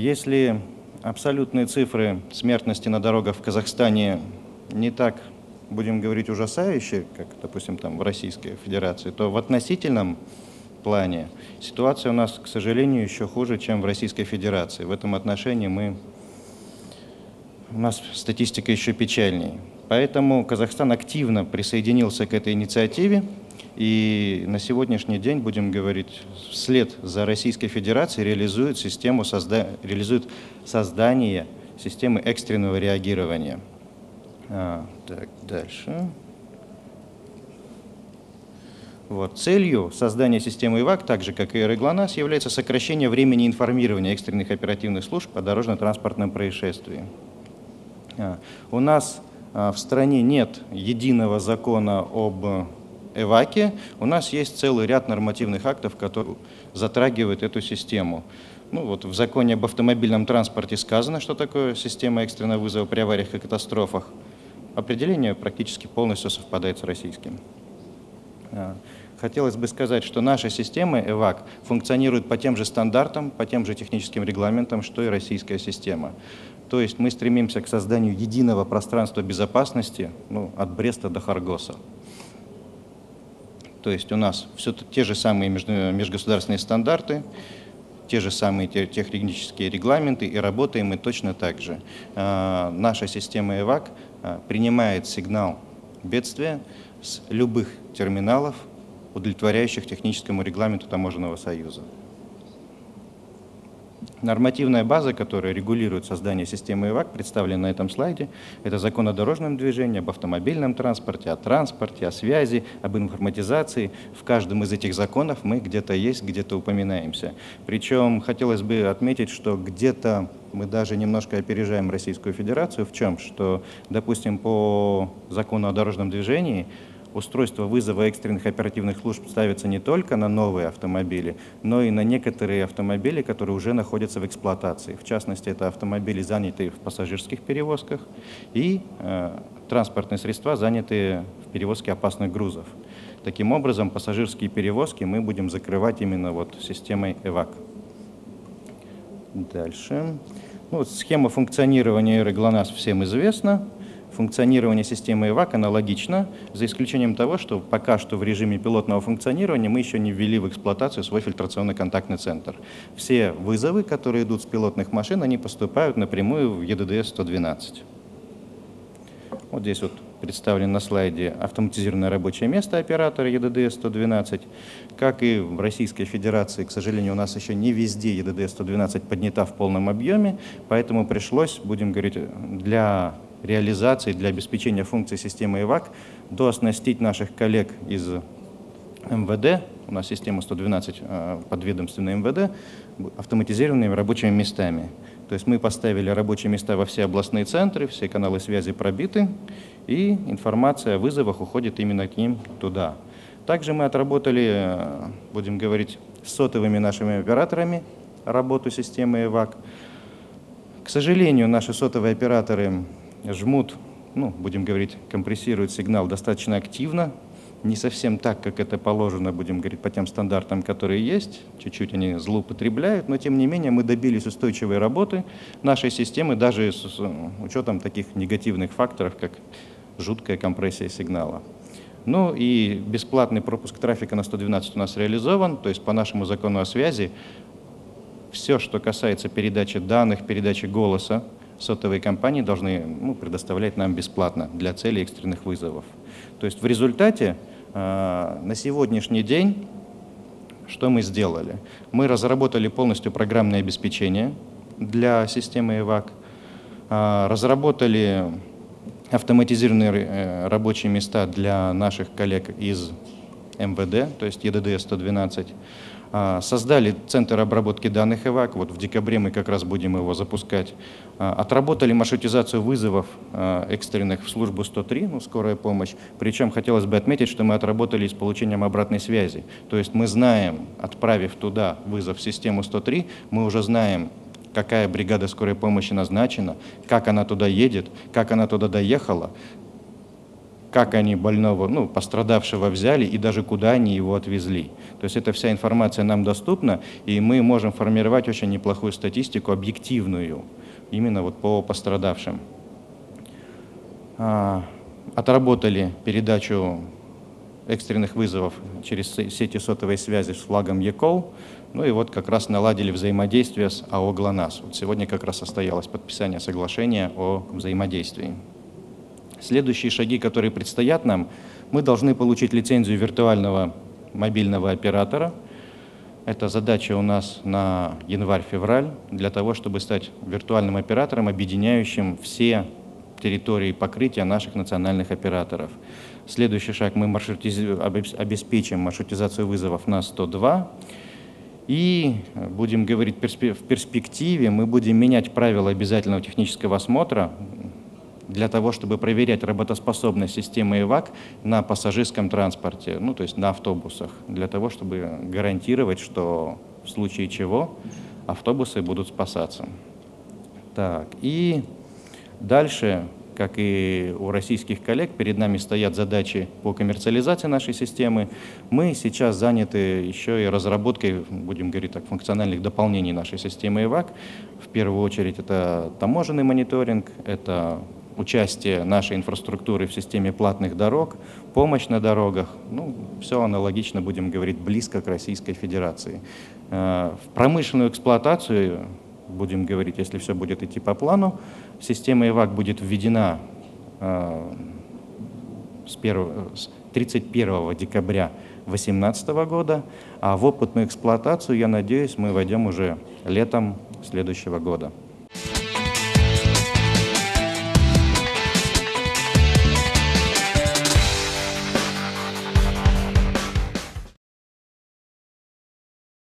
Если абсолютные цифры смертности на дорогах в Казахстане не так, будем говорить, ужасающие, как, допустим, там в Российской Федерации, то в относительном плане ситуация у нас, к сожалению, еще хуже, чем в Российской Федерации. В этом отношении мы, у нас статистика еще печальнее. Поэтому Казахстан активно присоединился к этой инициативе. И на сегодняшний день, будем говорить, вслед за Российской Федерацией реализует, систему созда... реализует создание системы экстренного реагирования. А, так, дальше. Вот. Целью создания системы ИВАК, так же как и РЭГЛОНАСС, является сокращение времени информирования экстренных оперативных служб о дорожно-транспортном происшествии. А, у нас а, в стране нет единого закона об ЭВАКе, у нас есть целый ряд нормативных актов, которые затрагивают эту систему. Ну, вот в законе об автомобильном транспорте сказано, что такое система экстренного вызова при авариях и катастрофах. Определение практически полностью совпадает с российским. А, хотелось бы сказать, что наша система ЭВАК функционирует по тем же стандартам, по тем же техническим регламентам, что и российская система. То есть мы стремимся к созданию единого пространства безопасности ну, от Бреста до Харгоса. То есть у нас все те же самые межгосударственные стандарты, те же самые технические регламенты, и работаем мы точно так же. А, наша система ЭВАК а, принимает сигнал бедствия с любых терминалов, удовлетворяющих техническому регламенту Таможенного союза. Нормативная база, которая регулирует создание системы ИВАК, представлена на этом слайде. Это закон о дорожном движении, об автомобильном транспорте, о транспорте, о связи, об информатизации. В каждом из этих законов мы где-то есть, где-то упоминаемся. Причем хотелось бы отметить, что где-то мы даже немножко опережаем Российскую Федерацию. В чем? Что, допустим, по закону о дорожном движении устройство вызова экстренных оперативных служб ставится не только на новые автомобили, но и на некоторые автомобили, которые уже находятся в эксплуатации. В частности, это автомобили, занятые в пассажирских перевозках, и э, транспортные средства, занятые в перевозке опасных грузов. Таким образом, пассажирские перевозки мы будем закрывать именно вот системой ЭВАК. Дальше. Ну, схема функционирования ГЛОНАСС всем известна функционирование системы ИВАК аналогично, за исключением того, что пока что в режиме пилотного функционирования мы еще не ввели в эксплуатацию свой фильтрационный контактный центр. Все вызовы, которые идут с пилотных машин, они поступают напрямую в ЕДДС-112. Вот здесь вот представлен на слайде автоматизированное рабочее место оператора ЕДДС-112. Как и в Российской Федерации, к сожалению, у нас еще не везде ЕДДС-112 поднята в полном объеме, поэтому пришлось, будем говорить, для реализации, для обеспечения функций системы ИВАК, дооснастить наших коллег из МВД, у нас система 112 э, подведомственная МВД, автоматизированными рабочими местами. То есть мы поставили рабочие места во все областные центры, все каналы связи пробиты, и информация о вызовах уходит именно к ним туда. Также мы отработали, э, будем говорить, с сотовыми нашими операторами работу системы ЭВАК. К сожалению, наши сотовые операторы жмут, ну, будем говорить, компрессируют сигнал достаточно активно, не совсем так, как это положено, будем говорить, по тем стандартам, которые есть. Чуть-чуть они злоупотребляют, но тем не менее мы добились устойчивой работы нашей системы, даже с учетом таких негативных факторов, как жуткая компрессия сигнала. Ну и бесплатный пропуск трафика на 112 у нас реализован, то есть по нашему закону о связи все, что касается передачи данных, передачи голоса, сотовые компании должны ну, предоставлять нам бесплатно для целей экстренных вызовов. То есть в результате э, на сегодняшний день что мы сделали? Мы разработали полностью программное обеспечение для системы ЭВАК, э, разработали автоматизированные э, рабочие места для наших коллег из МВД, то есть ЕДД-112, а, создали центр обработки данных ЭВАК, вот в декабре мы как раз будем его запускать. А, отработали маршрутизацию вызовов а, экстренных в службу 103, ну, скорая помощь. Причем хотелось бы отметить, что мы отработали с получением обратной связи. То есть мы знаем, отправив туда вызов в систему 103, мы уже знаем, какая бригада скорой помощи назначена, как она туда едет, как она туда доехала, как они больного, ну, пострадавшего взяли и даже куда они его отвезли. То есть эта вся информация нам доступна, и мы можем формировать очень неплохую статистику, объективную, именно вот по пострадавшим. А, отработали передачу экстренных вызовов через сети сотовой связи с флагом ЕКОЛ. Ну и вот как раз наладили взаимодействие с АО «ГЛОНАСС». Вот сегодня как раз состоялось подписание соглашения о взаимодействии. Следующие шаги, которые предстоят нам, мы должны получить лицензию виртуального мобильного оператора. Это задача у нас на январь-февраль для того, чтобы стать виртуальным оператором, объединяющим все территории покрытия наших национальных операторов. Следующий шаг мы маршрутиз... обеспечим маршрутизацию вызовов на 102. И, будем говорить в перспективе, мы будем менять правила обязательного технического осмотра для того, чтобы проверять работоспособность системы ИВАК на пассажирском транспорте, ну, то есть на автобусах, для того, чтобы гарантировать, что в случае чего автобусы будут спасаться. Так, и дальше как и у российских коллег, перед нами стоят задачи по коммерциализации нашей системы. Мы сейчас заняты еще и разработкой, будем говорить так, функциональных дополнений нашей системы ИВАК. В первую очередь это таможенный мониторинг, это участие нашей инфраструктуры в системе платных дорог, помощь на дорогах, ну, все аналогично, будем говорить, близко к Российской Федерации. Э, в промышленную эксплуатацию будем говорить, если все будет идти по плану, система ИВАК будет введена э, с, 1, с 31 декабря 2018 года, а в опытную эксплуатацию, я надеюсь, мы войдем уже летом следующего года.